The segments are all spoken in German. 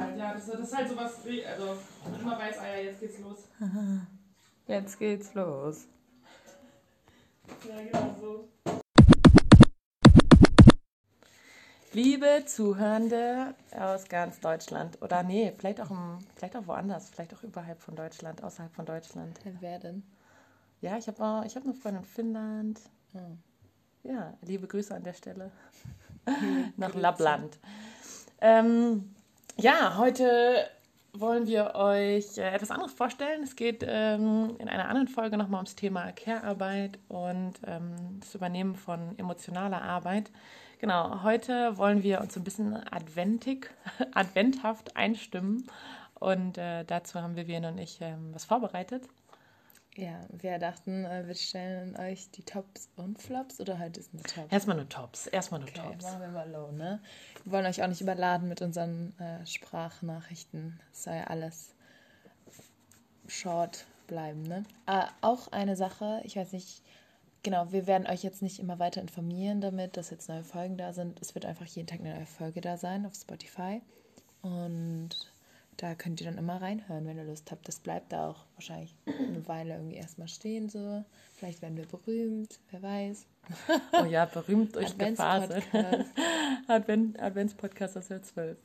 halt, ja. Das, das ist halt sowas, also man immer weiß, ah ja, jetzt geht's los. Jetzt geht's los. Ja, genau so. Liebe Zuhörende aus ganz Deutschland oder nee, vielleicht auch, im, vielleicht auch woanders, vielleicht auch überhalb von Deutschland, außerhalb von Deutschland. Wer denn? Ja, ich habe ich hab eine Freundin in Finnland. Oh. Ja, liebe Grüße an der Stelle nach Lappland. Ähm, ja, heute wollen wir euch äh, etwas anderes vorstellen. Es geht ähm, in einer anderen Folge nochmal ums Thema Care-Arbeit und ähm, das Übernehmen von emotionaler Arbeit. Genau, heute wollen wir uns so ein bisschen adventig, adventhaft einstimmen und äh, dazu haben Vivian und ich ähm, was vorbereitet. Ja, wir dachten, äh, wir stellen euch die Tops und Flops oder halt ist nur Tops? Erstmal nur Tops, erstmal nur Okay, Tops. machen wir mal low, ne? Wir wollen euch auch nicht überladen mit unseren äh, Sprachnachrichten. Es soll ja alles short bleiben, ne? Ah, auch eine Sache, ich weiß nicht, genau, wir werden euch jetzt nicht immer weiter informieren damit, dass jetzt neue Folgen da sind. Es wird einfach jeden Tag eine neue Folge da sein auf Spotify. Und da könnt ihr dann immer reinhören, wenn ihr Lust habt. Das bleibt da auch wahrscheinlich eine Weile irgendwie erstmal stehen so. Vielleicht werden wir berühmt, wer weiß. Oh ja, berühmt durch. Adventspodcast. Advent, Adventspodcast aus der 12.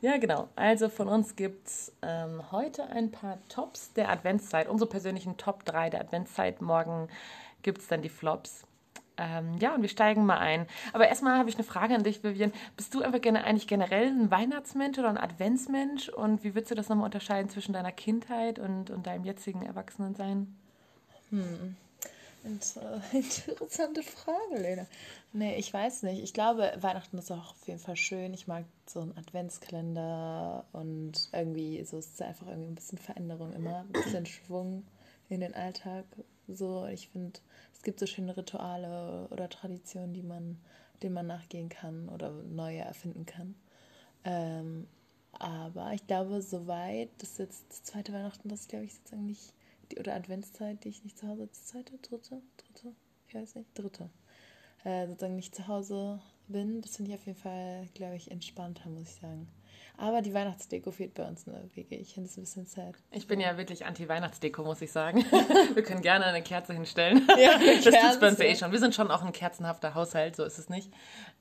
Ja, genau. Also von uns gibt es ähm, heute ein paar Tops der Adventszeit, unsere persönlichen Top 3 der Adventszeit. Morgen gibt es dann die Flops. Ähm, ja, und wir steigen mal ein. Aber erstmal habe ich eine Frage an dich, Vivian. Bist du einfach gerne, eigentlich generell ein Weihnachtsmensch oder ein Adventsmensch? Und wie würdest du das nochmal unterscheiden zwischen deiner Kindheit und, und deinem jetzigen Erwachsenensein? Inter interessante Frage, Lena. Nee, ich weiß nicht. Ich glaube, Weihnachten ist auch auf jeden Fall schön. Ich mag so einen Adventskalender und irgendwie so ist es einfach irgendwie ein bisschen Veränderung immer, ein bisschen Schwung in den Alltag. So, ich finde, es gibt so schöne Rituale oder Traditionen, die man, denen man nachgehen kann oder neue erfinden kann. Ähm, aber ich glaube, soweit, das ist jetzt das zweite Weihnachten, das glaube ich sozusagen nicht, die, oder Adventszeit, die ich nicht zu Hause, das zweite, dritte, dritte, ich weiß nicht, dritte, äh, sozusagen nicht zu Hause bin. Das finde ich auf jeden Fall, glaube ich, entspannter, muss ich sagen. Aber die Weihnachtsdeko fehlt bei uns in der WG. Ich finde es ein bisschen sad. Ich bin ja wirklich anti-Weihnachtsdeko, muss ich sagen. Wir können gerne eine Kerze hinstellen. Ja, das tut's bei uns ja eh schon. Wir sind schon auch ein kerzenhafter Haushalt, so ist es nicht.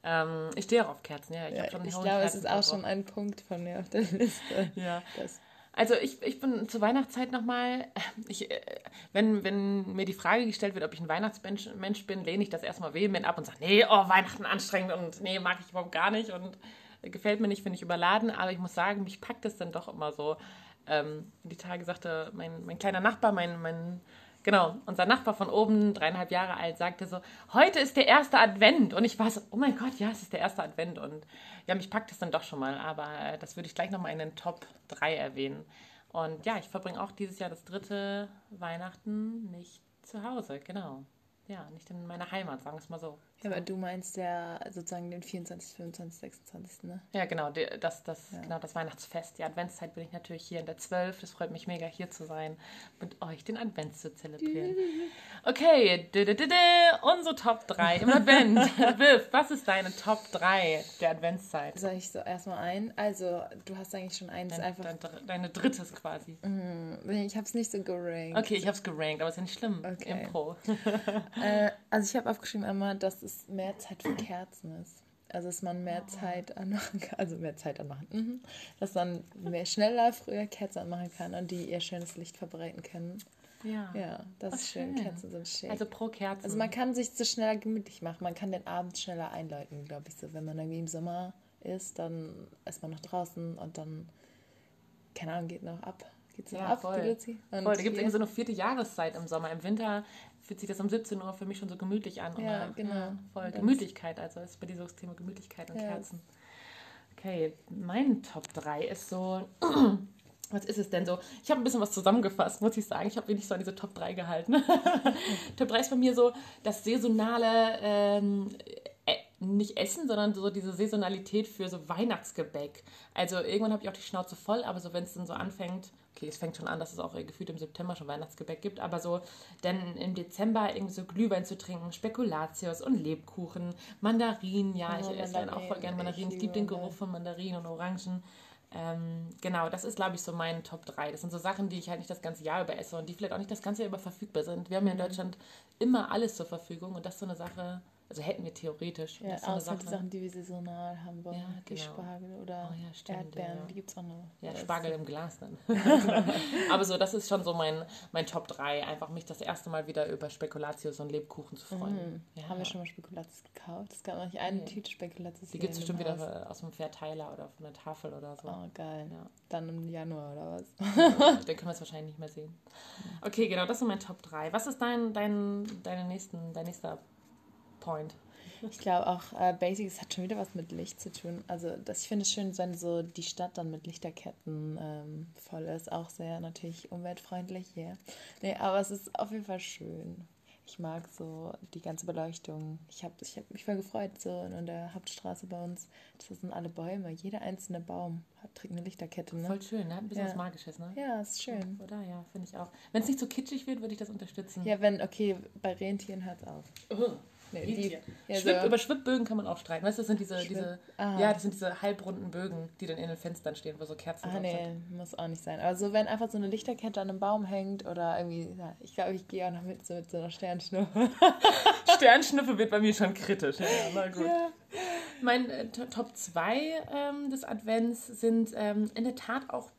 Ähm, ich stehe auch auf Kerzen, ja. Ich, Ja, ich glaube, es ist auch schon ein Punkt von mir auf der Liste. Ja. Das, Also ich, ich bin zur Weihnachtszeit nochmal, ich, äh, wenn, wenn mir die Frage gestellt wird, ob ich ein Weihnachtsmensch Mensch bin, lehne ich das erstmal vehement ab und sage, nee, oh, Weihnachten anstrengend und nee, mag ich überhaupt gar nicht und gefällt mir nicht, finde ich überladen, aber ich muss sagen, mich packt es dann doch immer so. Ähm, die Tage sagte mein, mein kleiner Nachbar, mein, mein, genau, unser Nachbar von oben, dreieinhalb Jahre alt, sagte so, heute ist der erste Advent und ich war so, oh mein Gott, ja, es ist der erste Advent und ja, mich packt es dann doch schon mal, aber äh, das würde ich gleich nochmal in den Top 3 erwähnen. Und ja, ich verbringe auch dieses Jahr das dritte Weihnachten nicht zu Hause, genau. Ja, nicht in meiner Heimat, sagen wir es mal so. Ja, aber du meinst ja sozusagen den 24., 25., 26., ne? Ja, genau, das, das, Ja. genau, das Weihnachtsfest. Die Adventszeit bin ich natürlich hier in der 12. Das freut mich mega, hier zu sein, mit euch den Advent zu zelebrieren. Okay, unsere Top 3 im Advent. Viv, was ist deine Top 3 der Adventszeit? Soll ich so erstmal ein? Also, du hast eigentlich schon eins Dein, einfach. dein, deine drittes quasi. Nee, Ich habe es nicht so gerankt. Okay, ich habe es gerankt, aber ist ja nicht schlimm. Okay. Impro. Äh, also, ich habe aufgeschrieben einmal, dass es mehr Zeit für Kerzen ist. Also, dass man mehr Zeit anmachen kann. Also, mehr Zeit anmachen. Mhm. Dass man mehr schneller, früher Kerzen anmachen kann und die ihr schönes Licht verbreiten können. Ja. Ja, das Ach, ist schön. schön. Kerzen sind schön. Also pro Kerzen. Also man kann sich so schneller gemütlich machen. Man kann den Abend schneller einläuten, glaube ich. So, wenn man irgendwie im Sommer ist, dann ist man noch draußen und dann, keine Ahnung, geht noch ab. Geht's Ja, ab, voll. die Luzi? Und Voll, da gibt es irgendwie so eine vierte Jahreszeit im Sommer. Im Winter fühlt sich das um 17 Uhr für mich schon so gemütlich an. Ja, Oder- genau. voll, Und Gemütlichkeit, also ist bei dir so das Thema Gemütlichkeit und Ja. Kerzen. Okay, mein Top 3 ist so. Was ist es denn so? Ich habe ein bisschen was zusammengefasst, muss ich sagen. Ich habe wenig so an diese Top 3 gehalten. Top 3 ist bei mir so das saisonale, ähm, äh, nicht Essen, sondern so diese Saisonalität für so Weihnachtsgebäck. Also irgendwann habe ich auch die Schnauze voll, aber so wenn es dann so anfängt, okay, es fängt schon an, dass es auch gefühlt im September schon Weihnachtsgebäck gibt, aber so dann im Dezember irgendwie so Glühwein zu trinken, Spekulatius und Lebkuchen, Mandarinen, ja, ich esse dann auch voll gerne Mandarinen. Ich liebe den Geruch von Mandarinen und Orangen. Ähm, genau, das ist, glaube ich, so mein Top 3. Das sind so Sachen, die ich halt nicht das ganze Jahr über esse und die vielleicht auch nicht das ganze Jahr über verfügbar sind. Wir haben ja in Deutschland immer alles zur Verfügung und das ist so eine Sache, also hätten wir theoretisch. Ja, ist so außer die Sachen, die wir saisonal haben wollen. Ja, Die genau. Spargel oder Oh ja, stimmt, Erdbeeren, ja. die gibt es auch noch. Ja, Das- Spargel im Glas dann. Aber so, das ist schon so mein, mein Top 3. Einfach mich das erste Mal wieder über Spekulatius und Lebkuchen zu freuen. Ja. Mhm. Haben wir schon mal Spekulatius gekauft? Es gab noch nicht eine Nee. Tüte Spekulatius. Die gibt es bestimmt wieder aus dem Verteiler oder von der Tafel oder so. Oh, geil. Ja. Dann im Januar oder was? Dann können wir es wahrscheinlich nicht mehr sehen. Okay, genau, das sind mein Top 3. Was ist dein, dein, deine nächsten, dein nächster Point? Ich glaube auch, äh, Basics hat schon wieder was mit Licht zu tun. Also das, ich finde es schön, wenn so die Stadt dann mit Lichterketten ähm, voll ist. Auch sehr natürlich umweltfreundlich, ja. Yeah. Nee, aber es ist auf jeden Fall schön. Ich mag so die ganze Beleuchtung. Ich habe ich hab mich voll gefreut, so in der Hauptstraße bei uns. Das sind alle Bäume. Jeder einzelne Baum hat, trägt eine Lichterkette, ne? Voll schön, ne? Ein bisschen Ja. was Magisches, ne? Ja, ist schön. Oder? Ja, finde ich auch. Wenn es nicht so kitschig wird, würde ich das unterstützen. Ja, wenn, okay, bei Rentieren hört auf. Oh. Nee, Rentier. ja, Schwipp, so- Über Schwibbögen kann man auch streiten. Weißt du, das sind diese, diese, Ah. ja, das sind diese halbrunden Bögen, die dann in den Fenstern stehen, wo so Kerzen Ah, drauf nee, sind. muss auch nicht sein. Aber so, wenn einfach so eine Lichterkette an einem Baum hängt oder irgendwie, ja, ich glaube, ich gehe auch noch mit so, mit so einer Sternschnuppe. Sternschnüffel wird bei mir schon kritisch. Ja, na gut. Ja. Mein äh, To- Top 2 ähm, des Advents sind ähm, in der Tat auch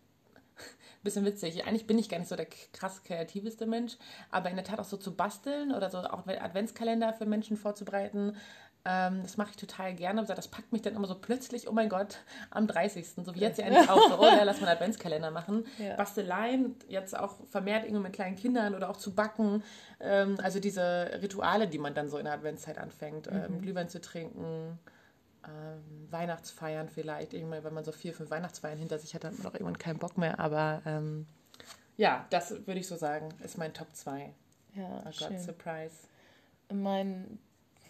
bisschen witzig. Eigentlich bin ich gar nicht so der krass kreativeste Mensch, aber in der Tat auch so zu basteln oder so auch Adventskalender für Menschen vorzubereiten. Ähm, das mache ich total gerne. Aber Das packt mich dann immer so plötzlich, oh mein Gott, am 30. So wie jetzt ja endlich auch so, oh ja, lass mal einen Adventskalender machen. Ja. Basteleien, jetzt auch vermehrt irgendwie mit kleinen Kindern oder auch zu backen. Ähm, also diese Rituale, die man dann so in der Adventszeit anfängt. Ähm, Glühwein zu trinken, ähm, Weihnachtsfeiern vielleicht. Irgendwann, wenn man so vier, fünf Weihnachtsfeiern hinter sich hat, dann hat man auch irgendwann keinen Bock mehr. Aber ähm, ja, das würde ich so sagen, ist mein Top 2. Ja, Oh Gott, schön. Surprise. Mein,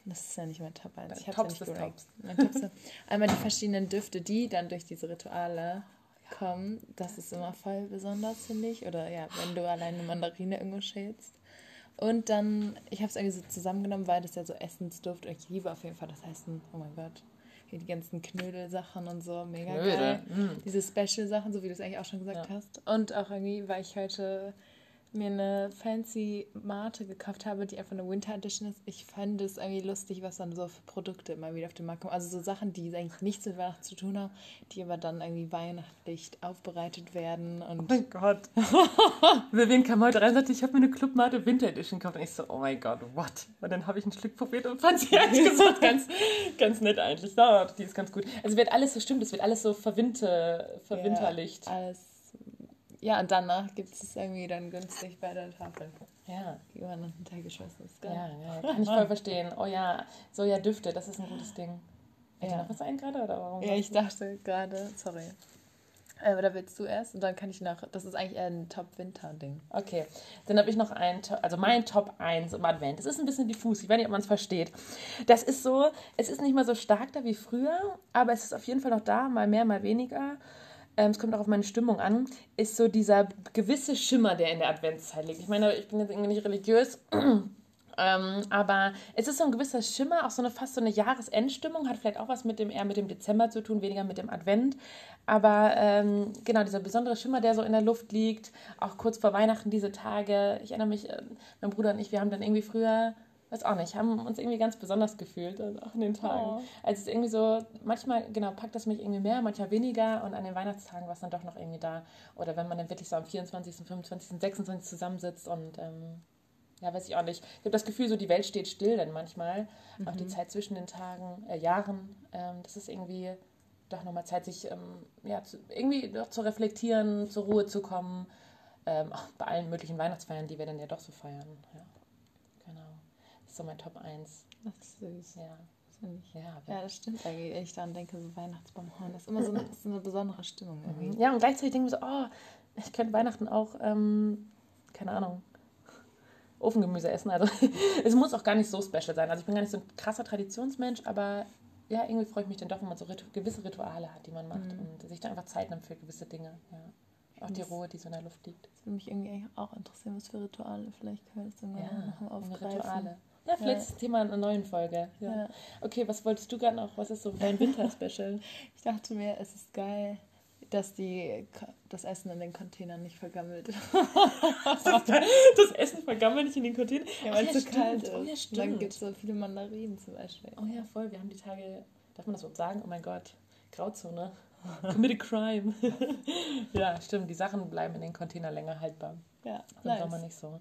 das ist ja nicht mein Top 1. Dein Ich Tops ja nicht. Tops. Mein Tops einmal die verschiedenen Düfte, die dann durch diese Rituale kommen. Das ist immer voll besonders, finde ich. Oder ja, wenn du alleine eine Mandarine irgendwo schälst. Und dann, ich habe es irgendwie so zusammengenommen, weil das ja so Essensduft und ich liebe auf jeden Fall das Essen. Oh mein Gott. Die ganzen Knödelsachen und so, mega Knödel, geil. mm. Diese Special-Sachen, so wie du es eigentlich auch schon gesagt Ja. hast. Und auch irgendwie, weil ich heute mir eine fancy Mate gekauft habe, die einfach eine Winter Edition ist. Ich fand es irgendwie lustig, was dann so für Produkte immer wieder auf den Markt kommen. Also so Sachen, die eigentlich nichts mit Weihnachten zu tun haben, die aber dann irgendwie weihnachtlich aufbereitet werden. Und Oh mein Gott. Vivian kam heute rein und sagte, ich habe mir eine Clubmate Winter Edition gekauft. Und ich so, oh mein Gott, what? Und dann habe ich ein Stück probiert und fand sie ehrlich gesagt ganz, ganz nett eigentlich. Ja, die ist ganz gut. Also wird alles so stimmt, es wird alles so verwinter, verwinterlicht. Ja, alles. Ja, und danach gibt es irgendwie dann günstig bei der Tafel. Ja, Die man dann hintergeschmissen ist. ja, Geil. ja, kann ich voll verstehen. Oh ja, Sojadüfte, das ist ein gutes Ding. Dir Ja. noch was ein gerade? Oder warum? Ja, ich dachte gerade, sorry. Äh, oder willst du erst? Und dann kann ich noch, das ist eigentlich eher ein Top-Winter-Ding. Okay, dann habe ich noch ein, also mein Top 1 im Advent. Das ist ein bisschen diffus, ich weiß nicht, ob man es versteht. Das ist so, es ist nicht mehr so stark da wie früher, aber es ist auf jeden Fall noch da, mal mehr, mal weniger. Ähm, es kommt auch auf meine Stimmung an, ist so dieser gewisse Schimmer, der in der Adventszeit liegt. Ich meine, ich bin jetzt irgendwie nicht religiös, ähm, aber es ist so ein gewisser Schimmer, auch so eine fast so eine Jahresendstimmung, hat vielleicht auch was mit dem eher mit dem Dezember zu tun, weniger mit dem Advent. Aber ähm, genau, dieser besondere Schimmer, der so in der Luft liegt, auch kurz vor Weihnachten diese Tage. Ich erinnere mich, äh, mein Bruder und ich, wir haben dann irgendwie früher, weiß auch nicht, haben uns irgendwie ganz besonders gefühlt, also auch in den Tagen. Oh. Also es ist irgendwie so, manchmal, genau, packt das mich irgendwie mehr, manchmal weniger und an den Weihnachtstagen war es dann doch noch irgendwie da. Oder wenn man dann wirklich so am 24., 25., 26. zusammensitzt und ähm, ja, weiß ich auch nicht. Ich habe das Gefühl, so die Welt steht still dann manchmal. Auch die Zeit zwischen den Tagen, äh, Jahren. Ähm, das ist irgendwie doch nochmal Zeit, sich ähm, ja, zu, irgendwie doch zu reflektieren, zur Ruhe zu kommen. Ähm, auch bei allen möglichen Weihnachtsfeiern, die wir dann ja doch so feiern. Ja, genau. Das ist so mein Top 1. Das ist süß. Ja, ich. ja, Ja, das stimmt eigentlich. Wenn ich daran denke, so Weihnachtsbaumhorn, das ist immer so eine, ist eine besondere Stimmung irgendwie. Ja, und gleichzeitig denken wir so, oh, ich könnte Weihnachten auch, ähm, keine Ahnung, Ofengemüse essen. Also es muss auch gar nicht so special sein. Also ich bin gar nicht so ein krasser Traditionsmensch, aber ja, irgendwie freue ich mich dann doch, wenn man so ritu gewisse Rituale hat, die man macht und sich da einfach Zeit nimmt für gewisse Dinge. Ja. Auch die Das- Ruhe, die so in der Luft liegt. Das würde mich irgendwie auch interessieren, was für Rituale. Vielleicht wir das irgendwann Ja, noch mal aufgreifen. Rituale. Ja, vielleicht Ja. ist das Thema einer neuen Folge. Ja. Ja. Okay, was wolltest du gerade noch? Was ist so dein Winter-Special? Ich dachte mir, es ist geil. dass die, das Essen in den Containern nicht vergammelt. das Essen vergammelt nicht in den Container. Ja, weil Ach es so kalt ist. Oh ja, stimmt. dann gibt es so viele Mandarinen zum Beispiel. Oh ja, voll. Wir haben die Tage, darf man das überhaupt sagen? Oh mein Gott, Grauzone. Commit a crime. ja, stimmt. Die Sachen bleiben in den Container länger haltbar. Ja, Im Sommer nicht so.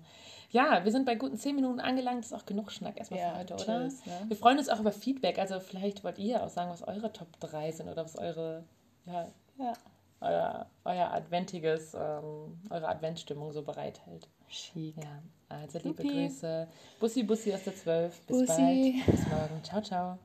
Ja, wir sind bei guten 10 Minuten angelangt. Das ist auch genug Schnack erstmal Ja, für heute, oder? tschüss, ne? Wir freuen uns auch über Feedback. Also vielleicht wollt ihr auch sagen, was eure Top 3 sind oder was eure, ja, Ja. euer, euer adventiges, ähm, eure Adventsstimmung so bereithält. Chic. Ja, also liebe. Grüße. Bussi, Bussi aus der 12. Bis Bussi. bald. Bis morgen. Ciao, ciao.